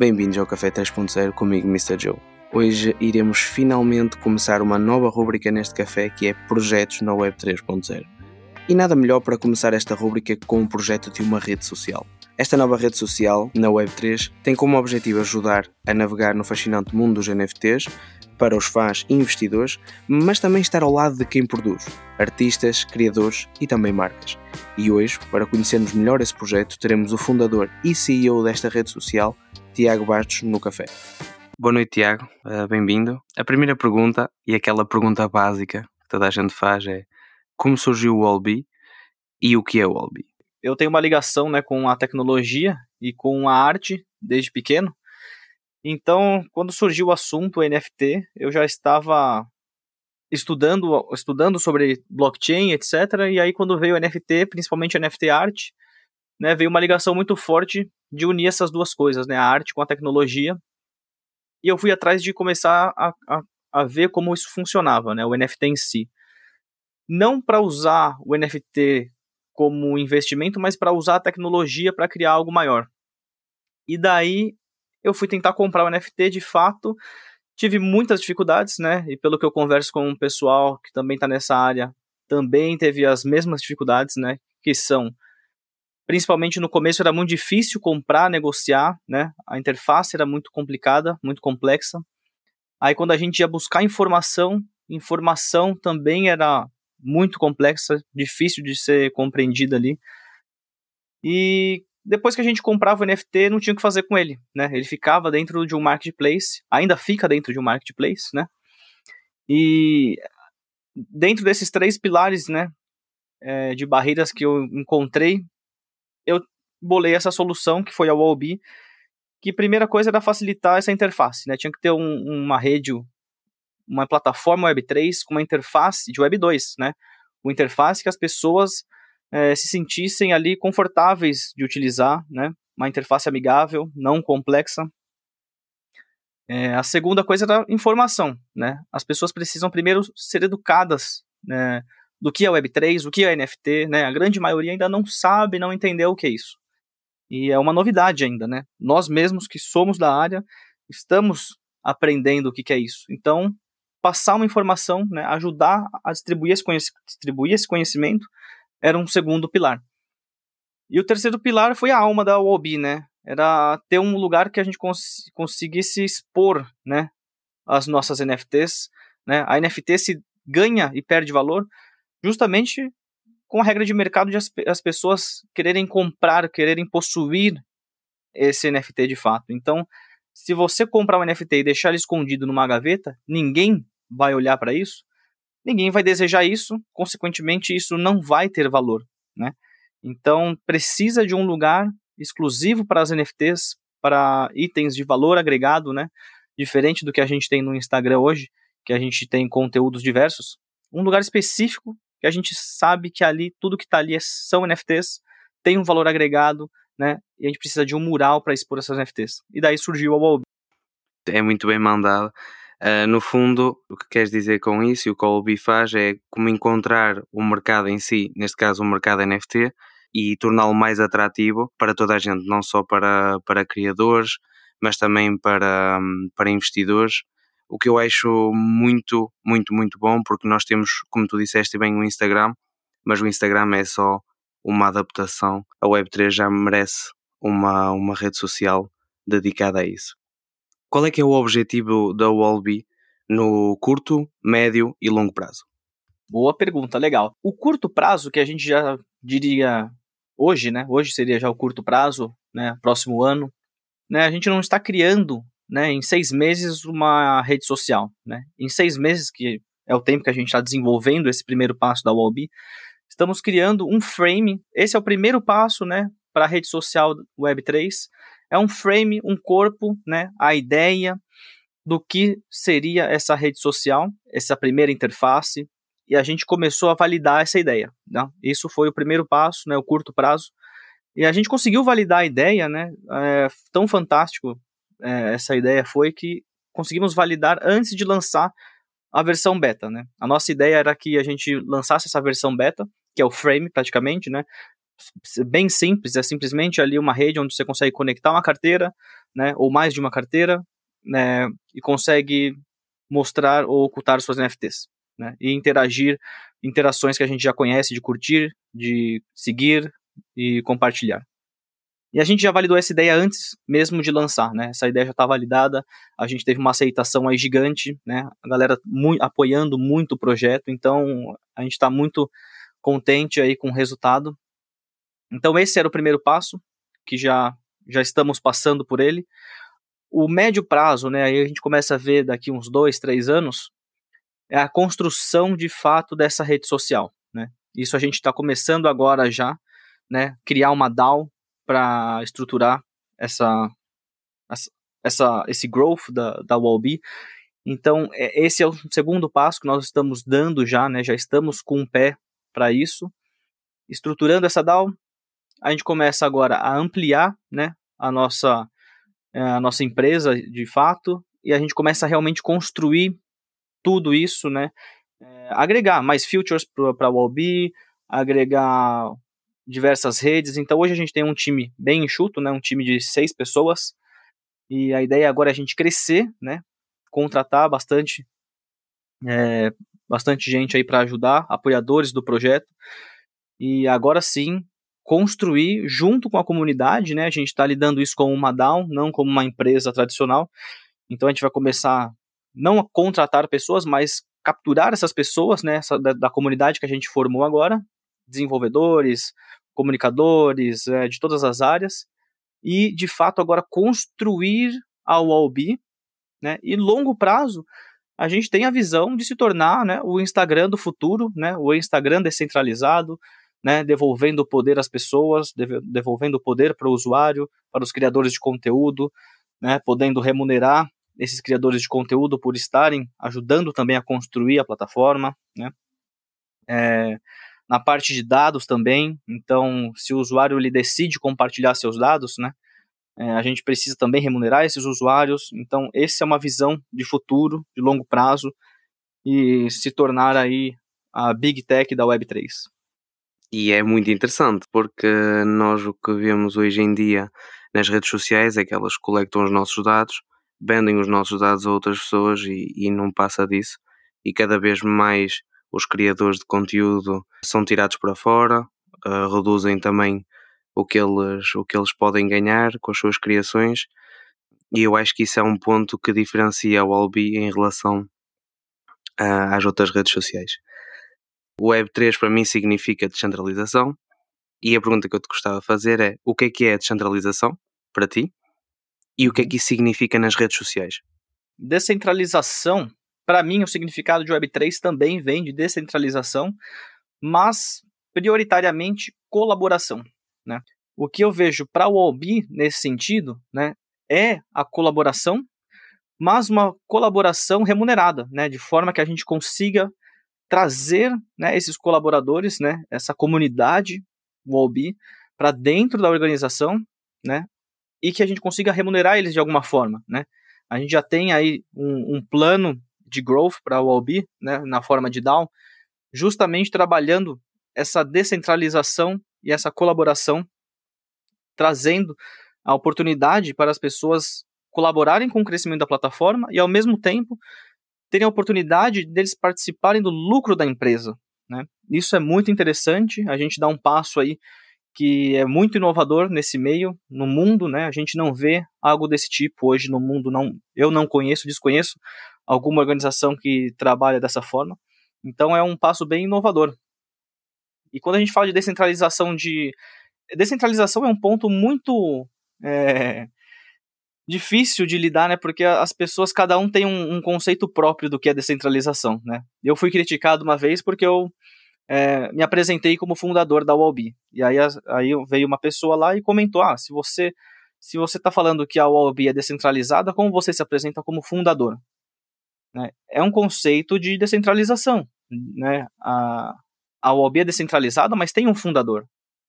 Bem-vindos ao Café 3.0 comigo, Mr. Joe. Hoje iremos finalmente começar uma nova rubrica neste café que é Projetos na Web 3.0. E nada melhor para começar esta rubrica com um projeto de uma rede social. Esta nova rede social, na Web3, tem como objetivo ajudar a navegar no fascinante mundo dos NFTs para os fãs e investidores, mas também estar ao lado de quem produz, artistas, criadores e também marcas. E hoje, para conhecermos melhor esse projeto, teremos o fundador e CEO desta rede social, Tiago Bastos, no café. Boa noite, Tiago. Uh, Bem-vindo. A primeira pergunta, e aquela pergunta básica que toda a gente faz, é como surgiu o Wallbe e o que é o Wallbe? Eu tenho uma ligação né, com a tecnologia e com a arte desde pequeno. Então, quando surgiu o assunto NFT, eu já estava estudando, estudando sobre blockchain, etc. E aí, quando veio o NFT, principalmente NFT art, né, veio uma ligação muito forte de unir essas duas coisas, né, a arte com a tecnologia. E eu fui atrás de começar a, a, a ver como isso funcionava, né, o NFT em si. Não para usar o NFT como investimento, mas para usar a tecnologia para criar algo maior. E daí eu fui tentar comprar o NFT de fato. Tive muitas dificuldades, né? E pelo que eu converso com o um pessoal que também está nessa área, também teve as mesmas dificuldades, né? Que são, principalmente no começo era muito difícil comprar, negociar, né? A interface era muito complicada, muito complexa. Aí quando a gente ia buscar informação, informação também era muito complexa, difícil de ser compreendida ali. E depois que a gente comprava o NFT, não tinha o que fazer com ele, né? Ele ficava dentro de um marketplace, ainda fica dentro de um marketplace, né? E dentro desses três pilares, né, é, de barreiras que eu encontrei, eu bolei essa solução que foi a Wallbe, que primeira coisa era facilitar essa interface, né? Tinha que ter um, uma rede, uma plataforma Web3 com uma interface de Web2, né? Uma interface que as pessoas é, se sentissem ali confortáveis de utilizar, né? Uma interface amigável, não complexa. É, a segunda coisa era informação, né? As pessoas precisam primeiro ser educadas né, do que é Web3, o que é NFT, né? A grande maioria ainda não sabe, não entendeu o que é isso. E é uma novidade ainda, né? Nós mesmos que somos da área estamos aprendendo o que, que é isso. Então, passar uma informação, né, ajudar a distribuir esse, distribuir esse conhecimento era um segundo pilar. E o terceiro pilar foi a alma da Wobi, né? Era ter um lugar que a gente cons conseguisse expor, né, as nossas NFTs, né? A NFT se ganha e perde valor justamente com a regra de mercado de as, as pessoas quererem comprar, quererem possuir esse NFT de fato. Então, se você comprar um NFT e deixar ele escondido numa gaveta, ninguém vai olhar para isso ninguém vai desejar isso, consequentemente isso não vai ter valor, né? Então precisa de um lugar exclusivo para as NFTs, para itens de valor agregado, né? Diferente do que a gente tem no Instagram hoje, que a gente tem conteúdos diversos, um lugar específico que a gente sabe que ali tudo que está ali é, são NFTs, tem um valor agregado, né? E a gente precisa de um mural para expor essas NFTs. E daí surgiu a Wallbe. É muito bem mandado. Uh, no fundo, o que queres dizer com isso e o que a Olbi faz é como encontrar o mercado em si, neste caso o mercado NFT, e torná-lo mais atrativo para toda a gente, não só para, para criadores, mas também para, para investidores. O que eu acho muito, muito, muito bom, porque nós temos, como tu disseste bem, o Instagram, mas o Instagram é só uma adaptação. A Web3 já merece uma, uma rede social dedicada a isso. Qual é que é o objetivo da Wallbe no curto, médio e longo prazo? Boa pergunta, legal. O curto prazo, que a gente já diria hoje, né? Hoje seria já o curto prazo, né? Próximo ano, né? A gente não está criando, né? Em seis meses uma rede social, né? Em seis meses que é o tempo que a gente está desenvolvendo esse primeiro passo da Wallbe, estamos criando um frame. Esse é o primeiro passo, né? Para a rede social Web3 é um frame, um corpo, né, a ideia do que seria essa rede social, essa primeira interface, e a gente começou a validar essa ideia. Né? Isso foi o primeiro passo, né, o curto prazo, e a gente conseguiu validar a ideia, né, é, tão fantástico é, essa ideia foi que conseguimos validar antes de lançar a versão beta, né? A nossa ideia era que a gente lançasse essa versão beta, que é o frame praticamente, né? Bem simples, é simplesmente ali uma rede onde você consegue conectar uma carteira, né, ou mais de uma carteira, né, e consegue mostrar ou ocultar suas NFTs, né, e interagir, interações que a gente já conhece, de curtir, de seguir e compartilhar. E a gente já validou essa ideia antes mesmo de lançar, né? Essa ideia já está validada, a gente teve uma aceitação aí gigante, né? A galera muito, apoiando muito o projeto, então a gente está muito contente aí com o resultado. Então esse era o primeiro passo, que já, já estamos passando por ele. O médio prazo, né? Aí a gente começa a ver daqui uns dois, três anos, é a construção de fato dessa rede social, né? Isso a gente está começando agora já, né? Criar uma DAO para estruturar essa, essa, esse growth da, da Wallbe. Então, é, esse é o segundo passo que nós estamos dando já, né? Já estamos com um pé para isso. Estruturando essa DAO, a gente começa agora a ampliar, né? A nossa, é, a nossa empresa de fato e a gente começa a realmente construir tudo isso, né? É, agregar mais features para a Wallbe, agregar diversas redes. Então hoje a gente tem um time bem enxuto, né, um time de seis pessoas. E a ideia agora é a gente crescer, né, contratar bastante, é, bastante gente aí para ajudar, apoiadores do projeto. E agora sim construir junto com a comunidade, né? A gente está lidando isso como uma DAO, não como uma empresa tradicional. Então a gente vai começar não a contratar pessoas, mas capturar essas pessoas, né, essa, da, da, comunidade que a gente formou agora, desenvolvedores, comunicadores, é, de todas as áreas, e de fato agora construir a UOB, né? E longo prazo, a gente tem a visão de se tornar né, o Instagram do futuro, né, o Instagram descentralizado, né, devolvendo o poder às pessoas, devolvendo o poder para o usuário, para os criadores de conteúdo, né, podendo remunerar esses criadores de conteúdo por estarem ajudando também a construir a plataforma. Né. É, na parte de dados também. Então, se o usuário ele decide compartilhar seus dados, né, é, a gente precisa também remunerar esses usuários. Então, essa é uma visão de futuro, de longo prazo, e se tornar aí a Big Tech da Web3. E é muito interessante, porque nós o que vemos hoje em dia nas redes sociais é que elas coletam os nossos dados, vendem os nossos dados a outras pessoas e, e não passa disso. E cada vez mais os criadores de conteúdo são tirados para fora, uh, reduzem também o que, eles, o que eles podem ganhar com as suas criações, e eu acho que isso é um ponto que diferencia o Albi em relação uh, às outras redes sociais. O Web3 para mim significa descentralização, e a pergunta que eu te gostava de fazer é: o que é que é descentralização para ti? E o que é que isso significa nas redes sociais? Descentralização para mim, o significado de Web3 também vem de descentralização, mas prioritariamente colaboração. Né? O que eu vejo para o OB nesse sentido né, é a colaboração, mas uma colaboração remunerada, né, de forma que a gente consiga trazer né, esses colaboradores, né, essa comunidade, o para dentro da organização, né, e que a gente consiga remunerar eles de alguma forma, né. A gente já tem aí um, um plano de growth para o Albi, né, na forma de DAO, justamente trabalhando essa descentralização e essa colaboração, trazendo a oportunidade para as pessoas colaborarem com o crescimento da plataforma e, ao mesmo tempo, terem a oportunidade deles participarem do lucro da empresa. Né? Isso é muito interessante, a gente dá um passo aí que é muito inovador nesse meio, no mundo, né? A gente não vê algo desse tipo hoje no mundo, não, eu não conheço, desconheço alguma organização que trabalha dessa forma. Então é um passo bem inovador. E quando a gente fala de descentralização de. Descentralização é um ponto muito é, difícil de lidar, né? Porque as pessoas, cada um tem um, um, conceito próprio do que é descentralização, né? Eu fui criticado uma vez porque eu é, me apresentei como fundador da Wallbe. E aí, aí veio uma pessoa lá e comentou: ah, se você se você está falando que a Wallbe é descentralizada, como você se apresenta como fundador? Né? É um conceito de descentralização. Né? A, a OAB é descentralizada, mas tem um fundador.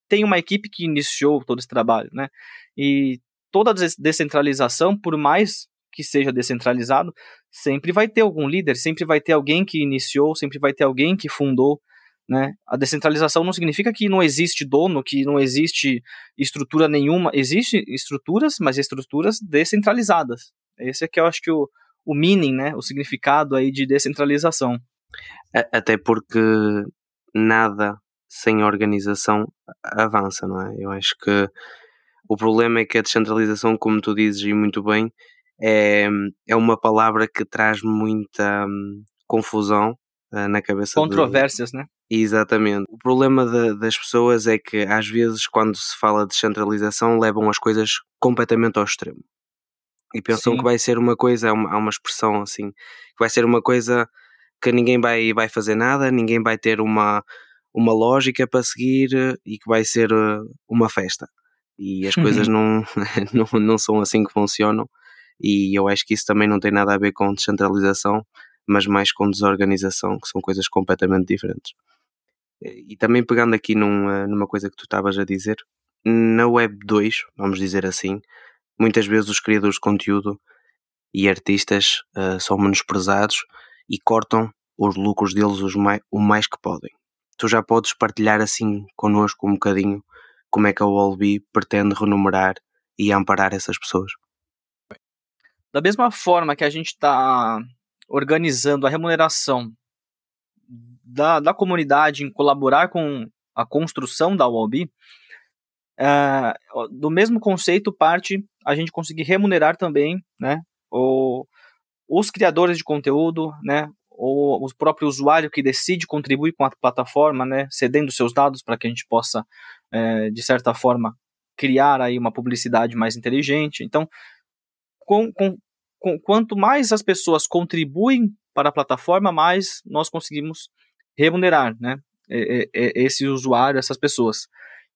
Tem uma equipe que iniciou todo esse trabalho. Né? E toda descentralização, por mais que seja descentralizado, sempre vai ter algum líder, sempre vai ter alguém que iniciou, sempre vai ter alguém que fundou. Né? A descentralização não significa que não existe dono, que não existe estrutura nenhuma. Existem estruturas, mas estruturas descentralizadas. Esse é que eu acho que o, o meaning, né? o significado aí de descentralização. Até porque nada sem organização avança, não é? Eu acho que o problema é que a descentralização, como tu dizes e muito bem, é, é uma palavra que traz muita hum, confusão uh, na cabeça. Controvérsias, né? Exatamente. O problema de, das pessoas é que às vezes quando se fala de descentralização levam as coisas completamente ao extremo. E pensam Sim. que vai ser uma coisa, há uma, há uma expressão assim, que vai ser uma coisa que ninguém vai, vai fazer nada, ninguém vai ter uma, uma lógica para seguir eh, e que vai ser eh, uma festa e as coisas não, não, não são assim que funcionam e eu acho que isso também não tem nada a ver com descentralização, mas mais com desorganização, que são coisas completamente diferentes. E também pegando aqui numa, numa coisa que tu estavas a dizer, na Web 2, vamos dizer assim, muitas vezes os criadores de conteúdo e artistas uh, são menosprezados e cortam os lucros deles os mais, o mais que podem. Tu já podes partilhar assim connosco um bocadinho como é que a Wallby pretende renumerar e amparar essas pessoas? Da mesma forma que a gente está organizando a remuneração da, da comunidade em colaborar com a construção da Wallby, é, do mesmo conceito parte a gente conseguir remunerar também né, o, os criadores de conteúdo, né, ou o próprio usuário que decide contribuir com a plataforma, né, cedendo seus dados para que a gente possa, é, de certa forma, criar aí uma publicidade mais inteligente. Então, com, com, com, quanto mais as pessoas contribuem para a plataforma, mais nós conseguimos remunerar, né, esse usuário, essas pessoas.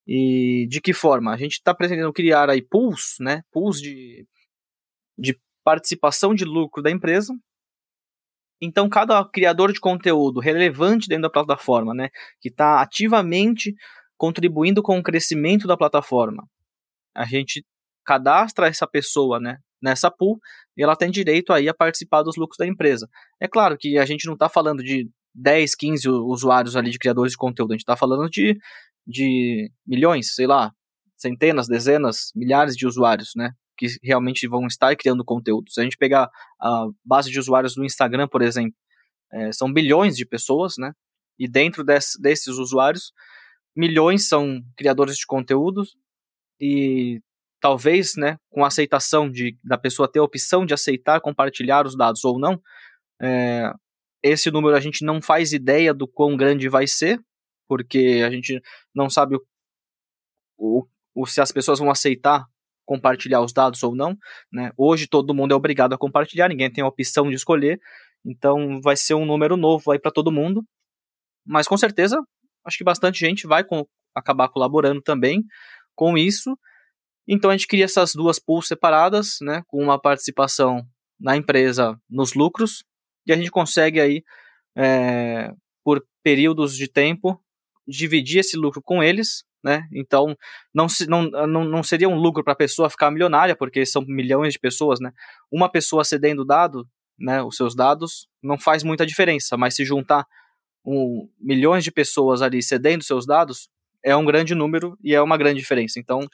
E de que forma? A gente está pretendendo criar aí pools, né, pools de, de participação de lucro da empresa, então, cada criador de conteúdo relevante dentro da plataforma, né, que está ativamente contribuindo com o crescimento da plataforma, a gente cadastra essa pessoa, né, nessa pool e ela tem direito aí a participar dos lucros da empresa. É claro que a gente não está falando de 10, 15 usuários ali de criadores de conteúdo, a gente está falando de, de milhões, sei lá, centenas, dezenas, milhares de usuários, né? que realmente vão estar criando conteúdo. Se a gente pegar a base de usuários do Instagram, por exemplo, é, são bilhões de pessoas, né? E dentro desse, desses usuários, milhões são criadores de conteúdos e talvez, né, com a aceitação de, da pessoa ter a opção de aceitar compartilhar os dados ou não, é, esse número a gente não faz ideia do quão grande vai ser, porque a gente não sabe o, o, o se as pessoas vão aceitar compartilhar os dados ou não. Né? Hoje todo mundo é obrigado a compartilhar, ninguém tem a opção de escolher, então vai ser um número novo aí para todo mundo. Mas com certeza, acho que bastante gente vai com, acabar colaborando também com isso. Então a gente cria essas duas pools separadas, né, com uma participação na empresa nos lucros, e a gente consegue aí, é, por períodos de tempo, dividir esse lucro com eles, né? Então, não, não, não, não seria um lucro para a pessoa ficar milionária, porque são milhões de pessoas, né? Uma pessoa cedendo dado, né, os seus dados, não faz muita diferença, mas se juntar um, milhões de pessoas ali cedendo seus dados, é um grande número e é uma grande diferença. Então.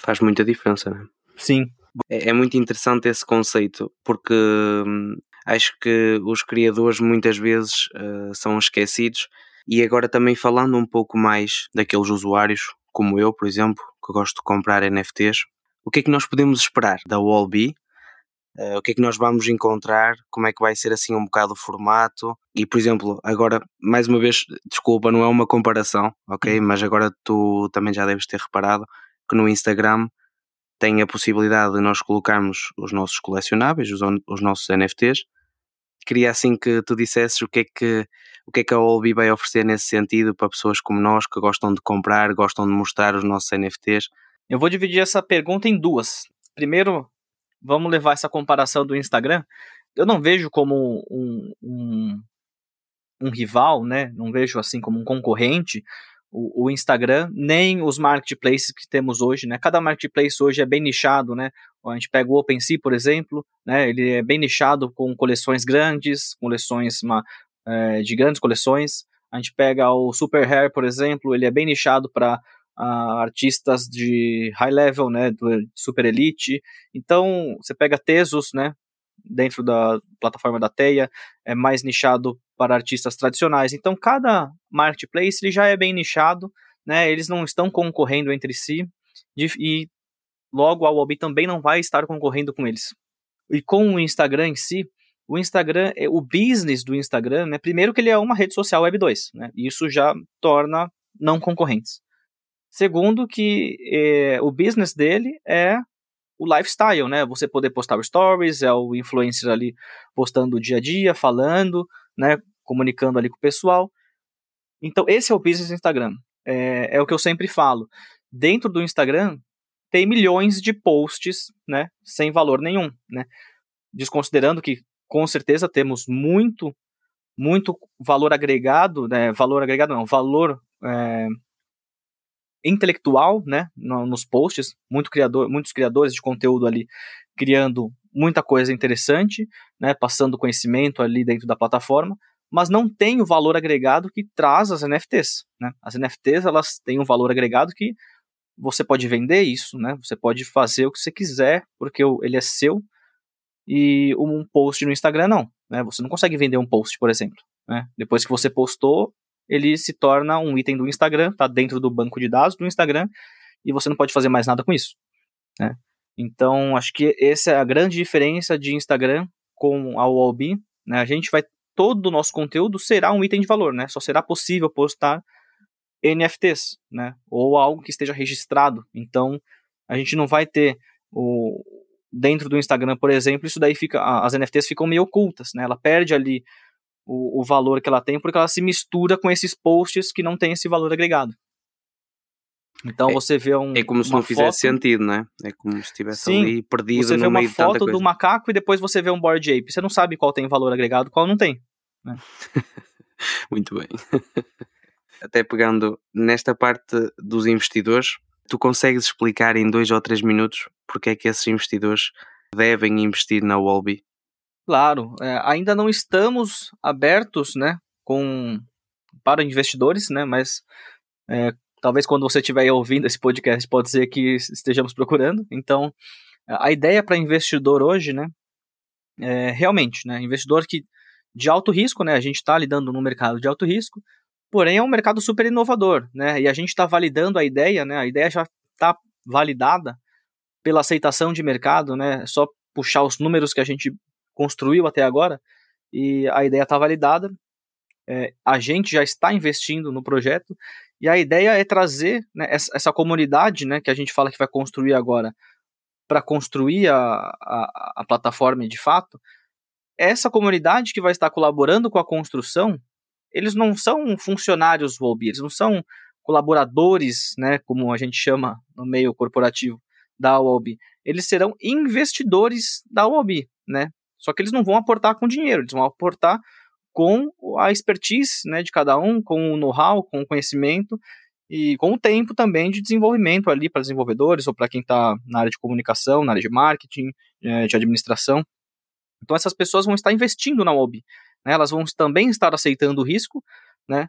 Faz muita diferença, né? Sim. É, é muito interessante esse conceito, porque hum, acho que os criadores muitas vezes uh, são esquecidos e agora também falando um pouco mais daqueles usuários, como eu, por exemplo, que gosto de comprar NFTs, o que é que nós podemos esperar da Wallbee? Uh, o que é que nós vamos encontrar? Como é que vai ser assim um bocado o formato? E, por exemplo, agora, mais uma vez, desculpa, não é uma comparação, ok? Uhum. Mas agora tu também já deves ter reparado que no Instagram tem a possibilidade de nós colocarmos os nossos colecionáveis, os, os nossos NFTs, queria assim que tu dissesses o que é que, o que, é que a Olbi vai oferecer nesse sentido para pessoas como nós que gostam de comprar, gostam de mostrar os nossos NFTs. Eu vou dividir essa pergunta em duas. Primeiro, vamos levar essa comparação do Instagram. Eu não vejo como um, um, um rival, né? Não vejo assim como um concorrente o, o, Instagram, nem os marketplaces que temos hoje, né? Cada marketplace hoje é bem nichado, né? A gente pega o OpenSea, por exemplo, né? Ele é bem nichado com coleções grandes, coleções uma, é, de grandes coleções. A gente pega o Super Hair, por exemplo, ele é bem nichado para uh, artistas de high level, né, do super elite. Então, você pega Tesos, né, dentro da plataforma da Teia, é mais nichado para artistas tradicionais. Então, cada marketplace ele já é bem nichado, né, eles não estão concorrendo entre si, e logo a Wabi também não vai estar concorrendo com eles. E com o Instagram em si, o Instagram, é, o business do Instagram, né, primeiro que ele é uma rede social Web 2, né, isso já torna não concorrentes. Segundo que é, o business dele é o lifestyle, né, você poder postar stories, é o influencer ali postando o dia a dia, falando, né, comunicando ali com o pessoal. Então esse é o business do Instagram. É, é o que eu sempre falo. Dentro do Instagram tem milhões de posts, né, sem valor nenhum, né, desconsiderando que com certeza temos muito, muito valor agregado, né? Valor agregado não, valor é, intelectual, né? nos posts, muito criador, muitos criadores de conteúdo ali criando muita coisa interessante, né? Passando conhecimento ali dentro da plataforma, mas não tem o valor agregado que traz as NFTs, né? As NFTs elas têm um valor agregado que você pode vender isso, né? Você pode fazer o que você quiser, porque ele é seu, e um post no Instagram não. Né? Você não consegue vender um post, por exemplo. Né? Depois que você postou, ele se torna um item do Instagram, está dentro do banco de dados do Instagram, e você não pode fazer mais nada com isso. Né? Então, acho que essa é a grande diferença de Instagram com a Wallbe. Né? A gente vai. Todo o nosso conteúdo será um item de valor, né? Só será possível postar NFTs, né? Ou algo que esteja registrado. Então, a gente não vai ter o, dentro do Instagram, por exemplo, isso daí fica, as NFTs ficam meio ocultas, né? Ela perde ali o, o valor que ela tem porque ela se mistura com esses posts que não tem esse valor agregado. Então é, você vê um. É como se não fizesse foto, sentido, né? É como se estivesse Sim, ali perdido você no vê uma foto do macaco e depois você vê um board ape. Você não sabe qual tem valor agregado, qual não tem. Né? Muito bem. Até pegando nesta parte dos investidores, Tu consegues explicar em dois ou três minutos porque é que esses investidores devem investir na Wolby? Claro, é, ainda não estamos abertos, né, com para investidores, né, mas é, talvez quando você estiver ouvindo esse podcast pode ser que estejamos procurando. Então, a ideia para investidor hoje, né, é realmente, né, investidor que de alto risco, né, a gente está lidando no mercado de alto risco, Porém, é um mercado super inovador, né? E a gente está validando a ideia, né? A ideia já está validada pela aceitação de mercado, né? Só puxar os números que a gente construiu até agora e a ideia está validada. É, a gente já está investindo no projeto e a ideia é trazer né, essa, essa, comunidade, né? Que a gente fala que vai construir agora para construir a, a, a plataforma de fato. Essa comunidade que vai estar colaborando com a construção eles não são funcionários Wolby, eles não são colaboradores, né, como a gente chama no meio corporativo da Wolby. Eles serão investidores da Wolby, né? Só que eles não vão aportar com dinheiro, eles vão aportar com a expertise, né, de cada um, com o know-how, com o conhecimento e com o tempo também de desenvolvimento ali para desenvolvedores ou para quem está na área de comunicação, na área de marketing, eh, de administração. Então essas pessoas vão estar investindo na Wolby né? Elas vão também estar aceitando o risco, né?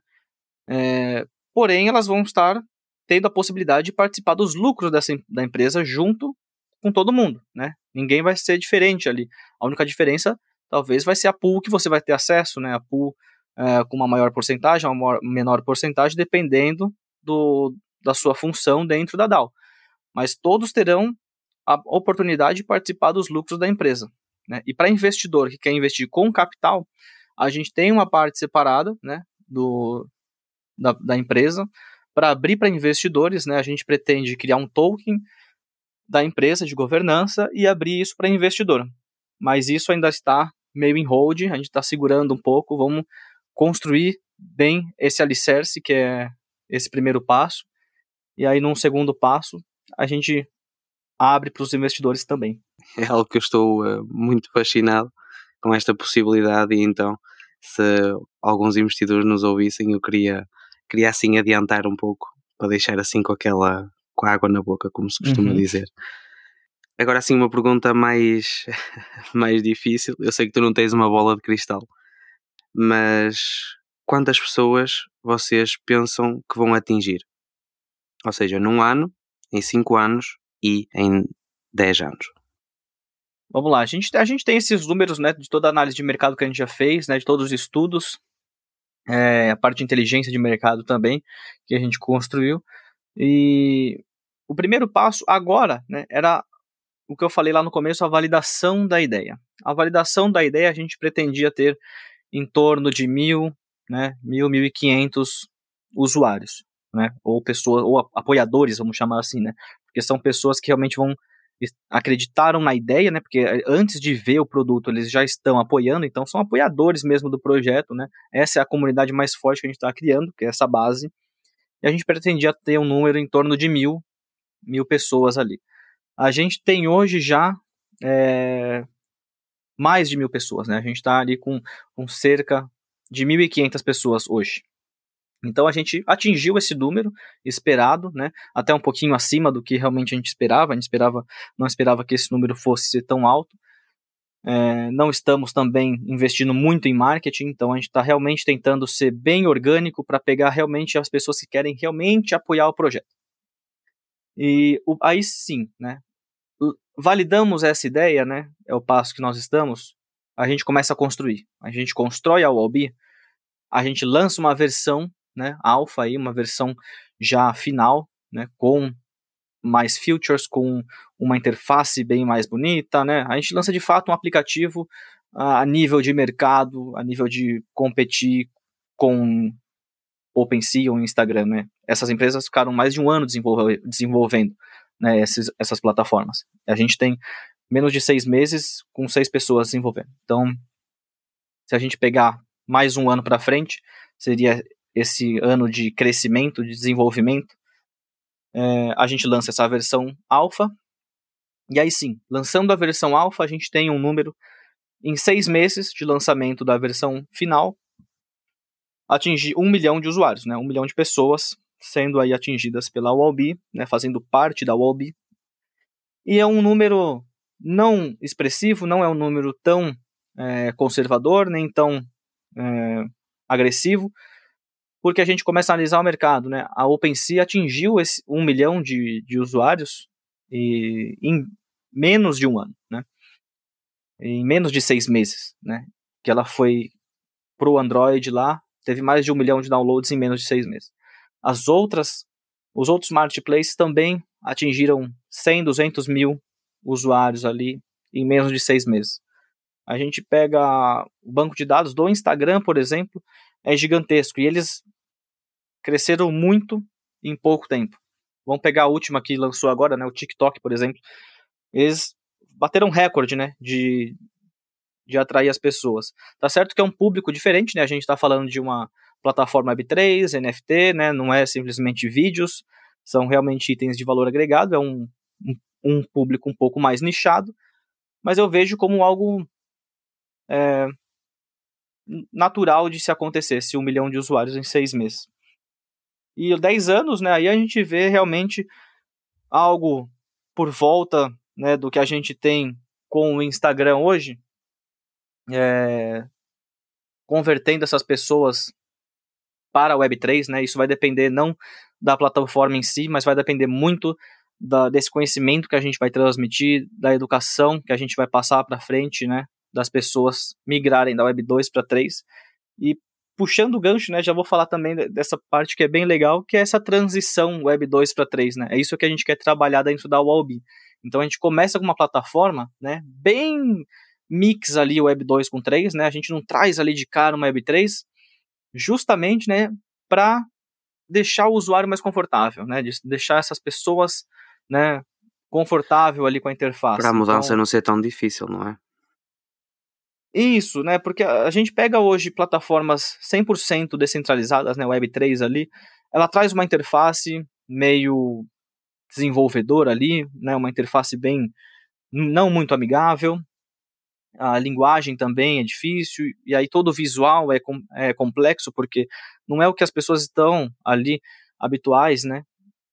É, porém, elas vão estar tendo a possibilidade de participar dos lucros dessa, da empresa junto com todo mundo, né? Ninguém vai ser diferente ali. A única diferença, talvez, vai ser a pool que você vai ter acesso, né? A pool é, com uma maior porcentagem, uma menor porcentagem, dependendo do, da sua função dentro da DAO. Mas todos terão a oportunidade de participar dos lucros da empresa. Né? E para investidor que quer investir com capital, a gente tem uma parte separada, né, do, da, da empresa, para abrir para investidores, né, a gente pretende criar um token da empresa de governança e abrir isso para investidor. Mas isso ainda está meio em hold, a gente está segurando um pouco, vamos construir bem esse alicerce, que é esse primeiro passo, e aí num segundo passo a gente abre para os investidores também. É algo que eu estou uh, muito fascinado com esta possibilidade e então se alguns investidores nos ouvissem eu queria, queria assim adiantar um pouco para deixar assim com aquela com a água na boca, como se costuma uhum. dizer. Agora sim uma pergunta mais, mais difícil. Eu sei que tu não tens uma bola de cristal, mas quantas pessoas vocês pensam que vão atingir? Ou seja, num ano, em 5 anos e em 10 anos. Vamos lá, a gente, a gente tem esses números né, de toda a análise de mercado que a gente já fez, né, de todos os estudos, é, a parte de inteligência de mercado também, que a gente construiu. E o primeiro passo agora né, era o que eu falei lá no começo, a validação da ideia. A validação da ideia a gente pretendia ter em torno de mil, né, mil, mil e quinhentos usuários, né, ou pessoas, ou apoiadores, vamos chamar assim, né, porque são pessoas que realmente vão acreditaram na ideia, né? Porque eh, antes de ver o produto eles já estão apoiando, então são apoiadores mesmo do projeto, né? Essa é a comunidade mais forte que a gente está criando, que é essa base. E a gente pretendia ter um número em torno de mil, mil pessoas ali. A gente tem hoje já é, mais de mil pessoas, né? A gente está ali com, com cerca de 1.500 pessoas hoje. Então a gente atingiu esse número esperado, né? Até um pouquinho acima do que realmente a gente esperava. A gente esperava, não esperava que esse número fosse tão alto. É, não estamos também investindo muito em marketing, então a gente está realmente tentando ser bem orgânico para pegar realmente as pessoas que querem realmente apoiar o projeto. E o, aí sim, né? Validamos essa ideia, né? É o passo que nós estamos. A gente começa a construir. A gente constrói a Wallbe, a gente lança uma versão né, alfa aí, uma versão já final, né, com mais features, com uma interface bem mais bonita, né? A gente lança de fato um aplicativo a nível de mercado, a nível de competir com OpenSea ou Instagram, né? Essas empresas ficaram mais de um ano desenvolve, desenvolvendo né, esses, essas plataformas. A gente tem menos de seis meses com seis pessoas desenvolvendo. Então, se a gente pegar mais um ano para frente, seria esse ano de crescimento, de desenvolvimento, é, a gente lança essa versão alfa. E aí sim, lançando a versão alfa, a gente tem um número em seis meses de lançamento da versão final, atingir um milhão de usuários, né? Um milhão de pessoas sendo aí atingidas pela Wallbe, né? Fazendo parte da Wallbe. E é um número não expressivo, não é um número tão é, conservador, nem tão é, agressivo, porque a gente começa a analisar o mercado, né? A OpenSea atingiu esse um milhão de, de usuários e, em menos de um ano, né? Em menos de seis meses, né? Que ela foi pro Android lá, teve mais de um milhão de downloads em menos de seis meses. As outras, os outros marketplaces também atingiram 100, 200 mil usuários ali em menos de seis meses. A gente pega o banco de dados do Instagram, por exemplo, é gigantesco e eles cresceram muito em pouco tempo. Vamos pegar a última que lançou agora, né, o TikTok, por exemplo. Eles bateram recorde, né, de, de atrair as pessoas. Tá certo que é um público diferente, né? A gente está falando de uma plataforma Web3, NFT, né? Não é simplesmente vídeos, são realmente itens de valor agregado, é um, um, um público um pouco mais nichado, mas eu vejo como algo é, natural de se acontecesse um milhão de usuários em seis meses. E 10 anos, né, aí a gente vê realmente algo por volta né, do que a gente tem com o Instagram hoje, é, convertendo essas pessoas para a Web3, né, isso vai depender não da plataforma em si, mas vai depender muito da, desse conhecimento que a gente vai transmitir, da educação que a gente vai passar para frente, né, das pessoas migrarem da Web 2 para 3. E puxando o gancho, né, já vou falar também dessa parte que é bem legal, que é essa transição Web 2 para 3, né? É isso que a gente quer trabalhar dentro da Wallbe. Então a gente começa com uma plataforma, né, bem mix ali Web 2 com 3, né? A gente não traz ali de cara uma Web 3, justamente, né, para deixar o usuário mais confortável, né? De deixar essas pessoas, né, confortável ali com a interface. Para a mudança então, não ser tão difícil, não é? Isso, né? Porque a gente pega hoje plataformas 100% descentralizadas, né? Web3 ali, ela traz uma interface meio desenvolvedora ali, né? Uma interface bem não muito amigável. A linguagem também é difícil e aí todo o visual é, com, é complexo porque não é o que as pessoas estão ali habituais, né?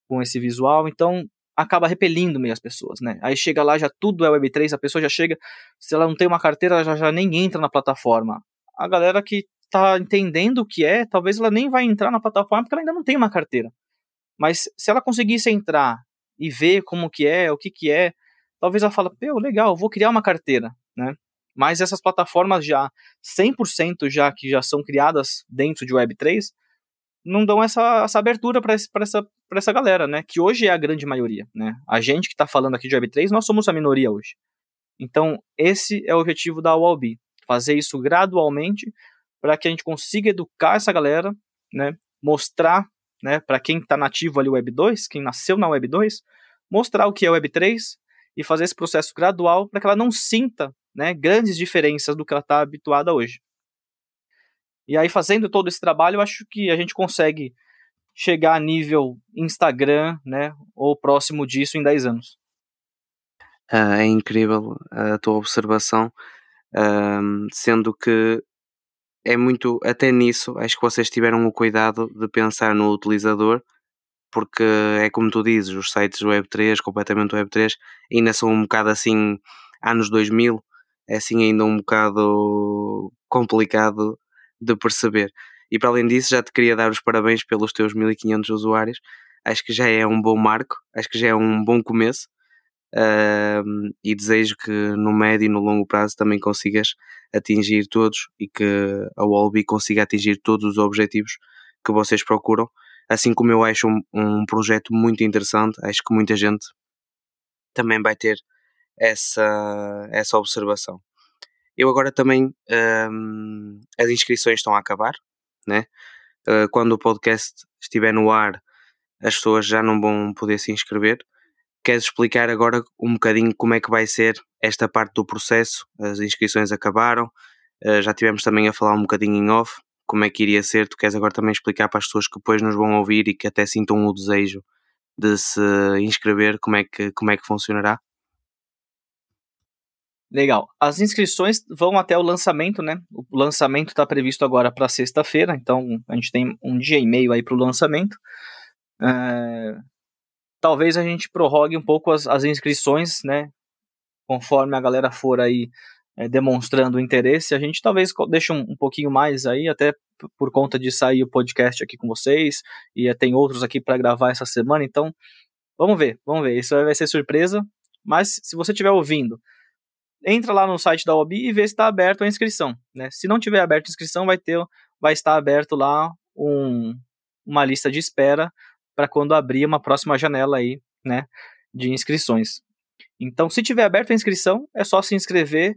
Com esse visual. Então acaba repelindo meio as pessoas, né? Aí chega lá, já tudo é Web3, a pessoa já chega, se ela não tem uma carteira, ela já, já nem entra na plataforma. A galera que está entendendo o que é, talvez ela nem vai entrar na plataforma porque ela ainda não tem uma carteira. Mas se ela conseguisse entrar e ver como que é, o que que é, talvez ela fale, pô, legal, vou criar uma carteira, né? Mas essas plataformas já 100% já que já são criadas dentro de Web3, não dão essa, essa abertura para essa, essa galera, né? Que hoje é a grande maioria, né? A gente que está falando aqui de Web3, nós somos a minoria hoje. Então, esse é o objetivo da UALB, fazer isso gradualmente para que a gente consiga educar essa galera, né? Mostrar, né, para quem está nativo ali Web 2, quem nasceu na Web 2, mostrar o que é Web 3 e fazer esse processo gradual para que ela não sinta, né, grandes diferenças do que ela está habituada hoje. E aí, fazendo todo esse trabalho, eu acho que a gente consegue chegar a nível Instagram, né, ou próximo disso em 10 anos. Uh, é incrível a tua observação, sendo que é muito, até nisso, acho que vocês tiveram o cuidado de pensar no utilizador, porque é como tu dizes, os sites Web3, completamente Web3, ainda são um bocado assim, anos 2000, é assim ainda um bocado complicado de perceber. E para além disso, já te queria dar os parabéns pelos teus 1500 usuários. Acho que já é um bom marco, acho que já é um bom começo. Uh, e desejo que no médio e no longo prazo também consigas atingir todos e que a Wallby consiga atingir todos os objetivos que vocês procuram. Assim como eu acho um, um projeto muito interessante, acho que muita gente também vai ter essa, essa observação. Eu agora também um, as inscrições estão a acabar, né? Uh, quando o podcast estiver no ar, as pessoas já não vão poder se inscrever. Queres explicar agora um bocadinho como é que vai ser esta parte do processo? As inscrições acabaram, uh, já tivemos também a falar um bocadinho em off, como é que iria ser? Tu queres agora também explicar para as pessoas que depois nos vão ouvir e que até sintam o desejo de se inscrever, como é que, como é que funcionará? Legal. As inscrições vão até o lançamento, né? O lançamento está previsto agora para sexta-feira, então a gente tem um dia e meio aí para o lançamento. É... Talvez a gente prorrogue um pouco as, as, inscrições, né? Conforme a galera for aí é, demonstrando interesse, a gente talvez deixe um, um, pouquinho mais aí, até por conta de sair o podcast aqui com vocês, e é, tem outros aqui para gravar essa semana, então vamos ver, vamos ver. Isso vai ser surpresa, mas se você estiver ouvindo entra lá no site da OBI e vê se está aberto a inscrição. Né? Se não tiver aberto a inscrição, vai ter, vai estar aberto lá um, uma lista de espera para quando abrir uma próxima janela aí, né, de inscrições. Então, se tiver aberto a inscrição, é só se inscrever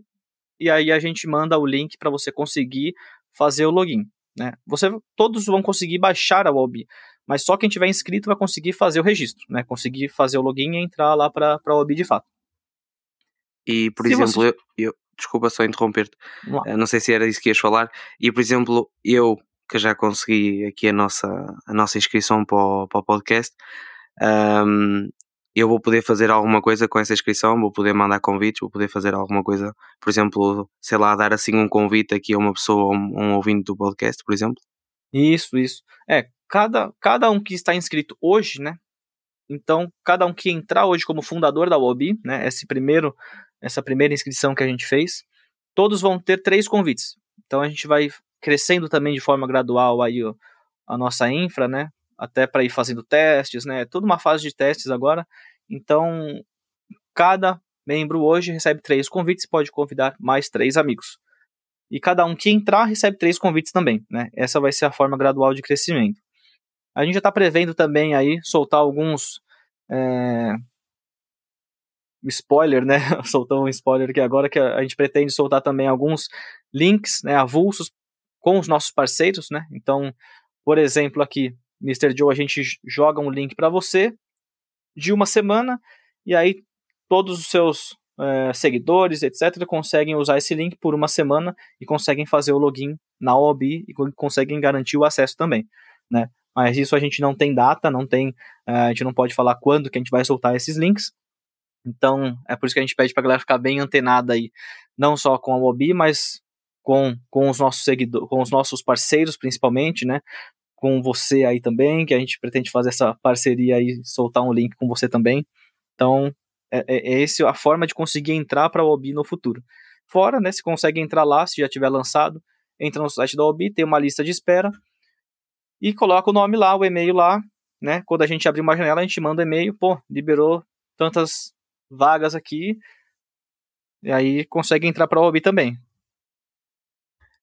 e aí a gente manda o link para você conseguir fazer o login. Né? Você, todos vão conseguir baixar a OBI, mas só quem tiver inscrito vai conseguir fazer o registro, né? conseguir fazer o login e entrar lá para a OBI de fato. E, por se exemplo, você... eu, eu, desculpa só interromper-te, não. não sei se era isso que ias falar, e, por exemplo, eu que já consegui aqui a nossa, a nossa inscrição para o, para o podcast, um, eu vou poder fazer alguma coisa com essa inscrição, vou poder mandar convites, vou poder fazer alguma coisa, por exemplo, sei lá, dar assim um convite aqui a uma pessoa, um, um ouvinte do podcast, por exemplo. Isso, isso. É, cada, cada um que está inscrito hoje, né? Então, cada um que entrar hoje como fundador da UOB, né? Esse primeiro essa primeira inscrição que a gente fez, todos vão ter três convites. Então a gente vai crescendo também de forma gradual aí a nossa infra, né? Até para ir fazendo testes, né? Tudo uma fase de testes agora. Então, cada membro hoje recebe três convites e pode convidar mais três amigos. E cada um que entrar recebe três convites também, né? Essa vai ser a forma gradual de crescimento. A gente já está prevendo também aí soltar alguns é, spoiler, né? Soltou um spoiler aqui agora que a gente pretende soltar também alguns links, né, avulsos com os nossos parceiros, né? Então, por exemplo, aqui, Mr. Joe, a gente joga um link para você de uma semana e aí todos os seus é, seguidores, etc., conseguem usar esse link por uma semana e conseguem fazer o login na OBI e conseguem garantir o acesso também, né? Mas isso a gente não tem data, não tem, é, a gente não pode falar quando que a gente vai soltar esses links, então, é por isso que a gente pede para a galera ficar bem antenada aí, não só com a Mobi, mas com, com os nossos seguidores, com os nossos parceiros, principalmente, né? Com você aí também, que a gente pretende fazer essa parceria aí, soltar um link com você também. Então, é, é, é essa a forma de conseguir entrar para a Mobi no futuro. Fora, né, se consegue entrar lá, se já tiver lançado, entra no site da OB, tem uma lista de espera e coloca o nome lá, o e-mail lá, né? Quando a gente abrir uma janela, a gente manda e-mail, pô, liberou tantas vagas aqui, e aí consegue entrar para a OB também.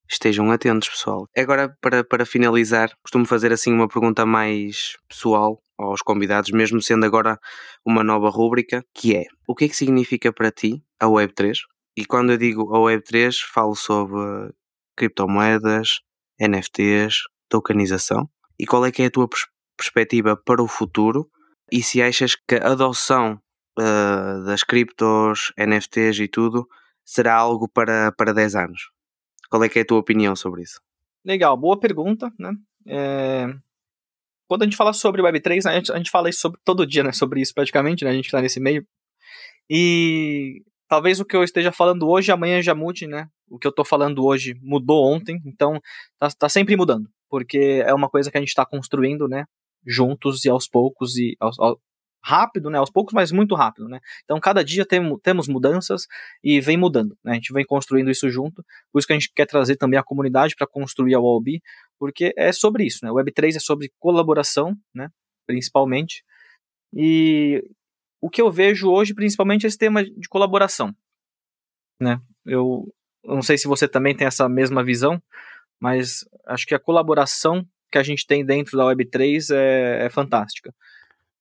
Estejam atentos, pessoal. Agora, para, para finalizar, costumo fazer assim uma pergunta mais pessoal aos convidados, mesmo sendo agora uma nova rúbrica, que é o que é que significa para ti a Web3? E quando eu digo a Web3, falo sobre criptomoedas, NFTs, tokenização. E qual é que é a tua pers perspectiva para o futuro? E se achas que a adoção uh, das criptos, NFTs e tudo será algo para, para 10 anos? Qual é que é a tua opinião sobre isso? Legal, boa pergunta, né? É... Quando a gente fala sobre Web3, a gente, a gente fala isso sobre, todo dia, né? Sobre isso praticamente, né? A gente está nesse meio. E talvez o que eu esteja falando hoje, amanhã já mude, né? O que eu estou falando hoje mudou ontem, então tá, tá, sempre mudando, porque é uma coisa que a gente está construindo, né? Juntos e aos poucos e aos, rápido, né, aos poucos, mas muito rápido, né. Então, cada dia tem, temos mudanças e vem mudando, né, a gente vem construindo isso junto, por isso que a gente quer trazer também a comunidade para construir a OLB, porque é sobre isso, né, o Web3 é sobre colaboração, né, principalmente, e o que eu vejo hoje, principalmente, é esse tema de colaboração, né, eu não sei se você também tem essa mesma visão, mas acho que a colaboração que a gente tem dentro da Web3 é, é fantástica.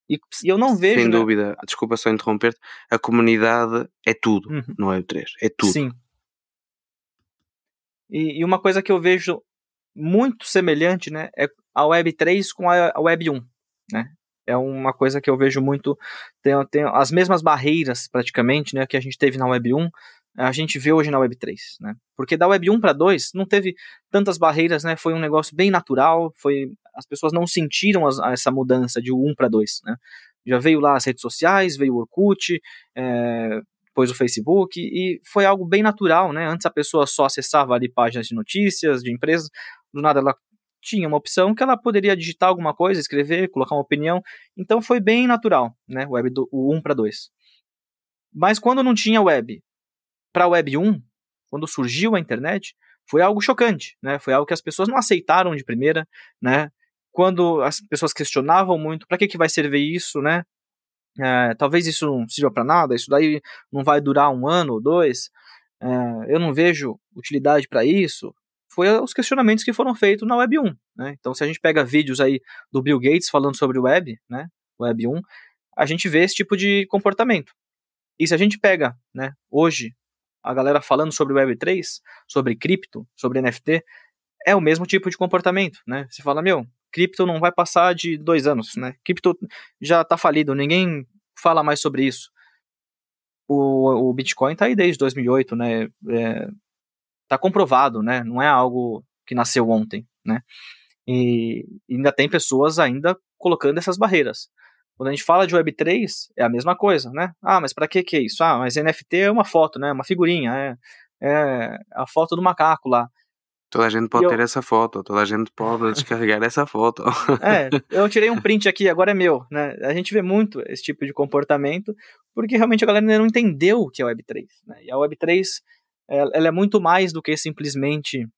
E, eu não vejo. Sem né? dúvida, desculpa só interromper-te, a comunidade é tudo uhum. no Web3, é tudo. Sim. E, e, uma coisa que eu vejo muito semelhante né, é a Web3 com a, a Web1. Né? É uma coisa que eu vejo muito. Tem, tem as mesmas barreiras, praticamente, né, que a gente teve na Web1, a gente vê hoje na Web3, né? Porque da Web 1 para 2 não teve tantas barreiras, né? Foi um negócio bem natural, foi as pessoas não sentiram as, essa mudança de 1 para 2, né? Já veio lá as redes sociais, veio o Orkut, é, depois o Facebook, e foi algo bem natural, né? Antes a pessoa só acessava ali páginas de notícias, de empresas, do nada ela tinha uma opção que ela poderia digitar alguma coisa, escrever, colocar uma opinião, então foi bem natural, né? Web do, o 1 para 2. Mas quando não tinha web, para a Web 1, quando surgiu a internet, foi algo chocante, né? Foi algo que as pessoas não aceitaram de primeira, né? Quando as pessoas questionavam muito, para que que vai servir isso, né? É, talvez isso não sirva para nada, isso daí não vai durar um ano ou dois, é, eu não vejo utilidade para isso. Foi os questionamentos que foram feitos na Web 1, né? Então, se a gente pega vídeos aí do Bill Gates falando sobre o Web, né? Web 1, a gente vê esse tipo de comportamento. E se a gente pega, né, hoje, a galera falando sobre Web3, sobre cripto, sobre NFT, é o mesmo tipo de comportamento, né? Você fala, meu, cripto não vai passar de dois anos, né? Cripto já está falido, ninguém fala mais sobre isso. O, o Bitcoin está aí desde 2008, né? É, tá comprovado, né? Não é algo que nasceu ontem, né? E ainda tem pessoas ainda colocando essas barreiras. Quando a gente fala de Web3, é a mesma coisa, né? Ah, mas para que que é isso? Ah, mas NFT é uma foto, né? Uma figurinha, é, é a foto do macaco lá. Toda a gente pode ter essa foto, toda a gente pode descarregar essa foto. É, eu tirei um print aqui, agora é meu, né? A gente vê muito esse tipo de comportamento, porque realmente a galera ainda não entendeu o que é Web3, né? E a Web3, ela é muito mais do que simplesmente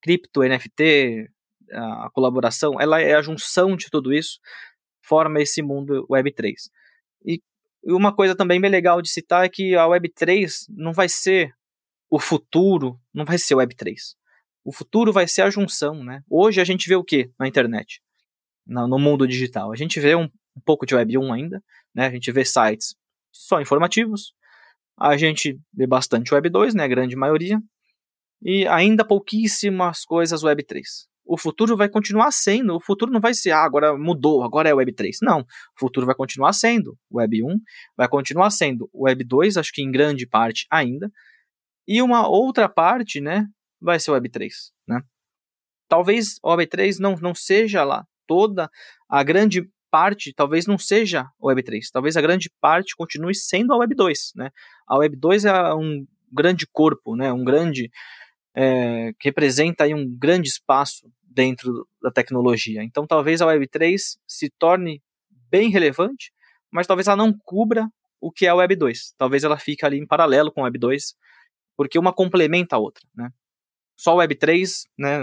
cripto, NFT, a colaboração, ela é a junção de tudo isso forma esse mundo Web3. E uma coisa também bem legal de citar é que a Web3 não vai ser o futuro, não vai ser o Web3. O futuro vai ser a junção, né? Hoje a gente vê o que na internet, no, mundo digital? A gente vê um, um pouco de Web 1 ainda, né? A gente vê sites só informativos, a gente vê bastante Web 2, né? A grande maioria, e ainda pouquíssimas coisas Web 3 o futuro vai continuar sendo, o futuro não vai ser, ah, agora mudou, agora é Web 3. Não, o futuro vai continuar sendo Web 1, vai continuar sendo Web 2, acho que em grande parte ainda, e uma outra parte, né, vai ser Web 3, né? Talvez Web 3 não, não seja lá toda a grande parte, talvez não seja Web 3, talvez a grande parte continue sendo a Web 2, né? A Web 2 é um grande corpo, né, um grande é, que representa aí um grande espaço dentro da tecnologia. Então, talvez a Web3 se torne bem relevante, mas talvez ela não cubra o que é a Web 2. Talvez ela fique ali em paralelo com a Web 2, porque uma complementa a outra, né? só Web3, né?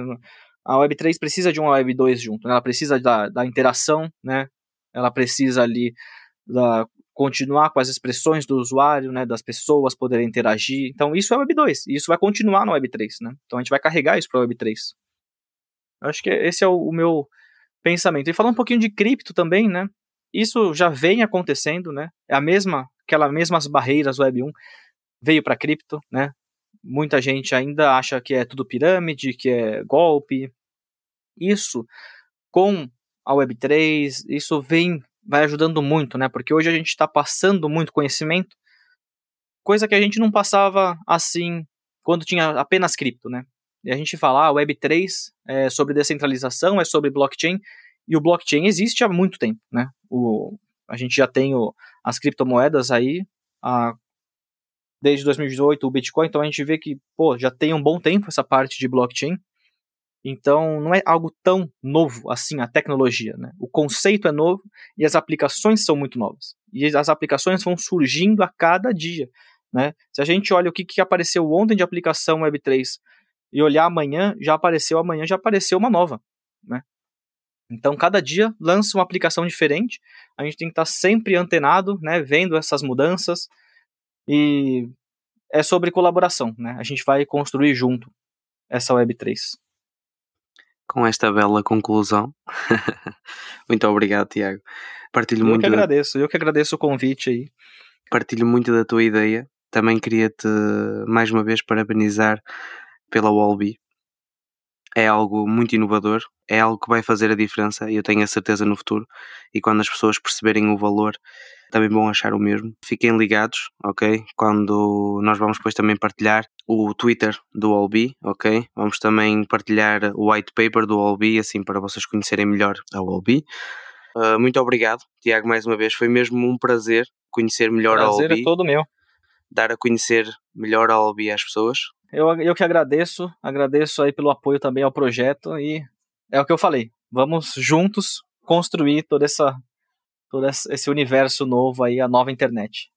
A Web3 precisa de uma Web2 junto, né? ela precisa da, da interação, né? Ela precisa ali da, continuar com as expressões do usuário, né, das pessoas poderem interagir. Então isso é Web 2, e isso vai continuar no Web 3, né? Então a gente vai carregar isso para o Web 3. Eu acho que esse é o, o, meu pensamento. E falando um pouquinho de cripto também, né? Isso já vem acontecendo, né? É a mesma, aquelas mesmas barreiras Web 1 veio para cripto, né? Muita gente ainda acha que é tudo pirâmide, que é golpe. Isso com a Web3, isso vem vai ajudando muito, né? Porque hoje a gente está passando muito conhecimento, coisa que a gente não passava assim quando tinha apenas cripto, né? E a gente fala, ah, Web3 é sobre descentralização, é sobre blockchain, e o blockchain existe há muito tempo, né? O, a gente já tem o, as criptomoedas aí a, desde 2018, o Bitcoin, então a gente vê que, pô, já tem um bom tempo essa parte de blockchain, então, não é algo tão novo assim a tecnologia. Né? O conceito é novo e as aplicações são muito novas. E as aplicações vão surgindo a cada dia. Né? Se a gente olha o que, que apareceu ontem de aplicação Web3 e olhar amanhã, já apareceu amanhã, já apareceu uma nova. Né? Então, cada dia lança uma aplicação diferente. A gente tem que estar sempre antenado, né, vendo essas mudanças. E é sobre colaboração. Né? A gente vai construir junto essa Web3 com esta bela conclusão. muito obrigado, Tiago. Partilho eu muito. Eu que agradeço, eu que agradeço o convite aí. Partilho muito da tua ideia. Também queria-te mais uma vez parabenizar pela Wallby. É algo muito inovador, é algo que vai fazer a diferença eu tenho a certeza no futuro. E quando as pessoas perceberem o valor também vão achar o mesmo. Fiquem ligados, ok? Quando nós vamos depois também partilhar o Twitter do Albi, ok? Vamos também partilhar o white paper do Albi, assim para vocês conhecerem melhor a Albi. Uh, muito obrigado, Tiago, mais uma vez. Foi mesmo um prazer conhecer melhor prazer a Albi. Prazer é todo meu. Dar a conhecer melhor a Albi às pessoas. Eu, eu que agradeço, agradeço aí pelo apoio também ao projeto e é o que eu falei. Vamos juntos construir toda essa todo esse universo novo aí, a nova internet.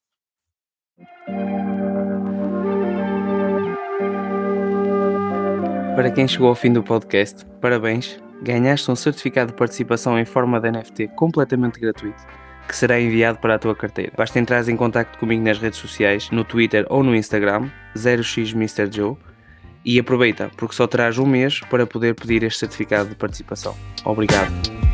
Para quem chegou ao fim do podcast, parabéns! Ganhaste um certificado de participação em forma de NFT completamente gratuito, que será enviado para a tua carteira. Basta entrar em contato comigo nas redes sociais, no Twitter ou no Instagram, 0xMrJoe, e aproveita, porque só terás um mês para poder pedir este certificado de participação. Obrigado!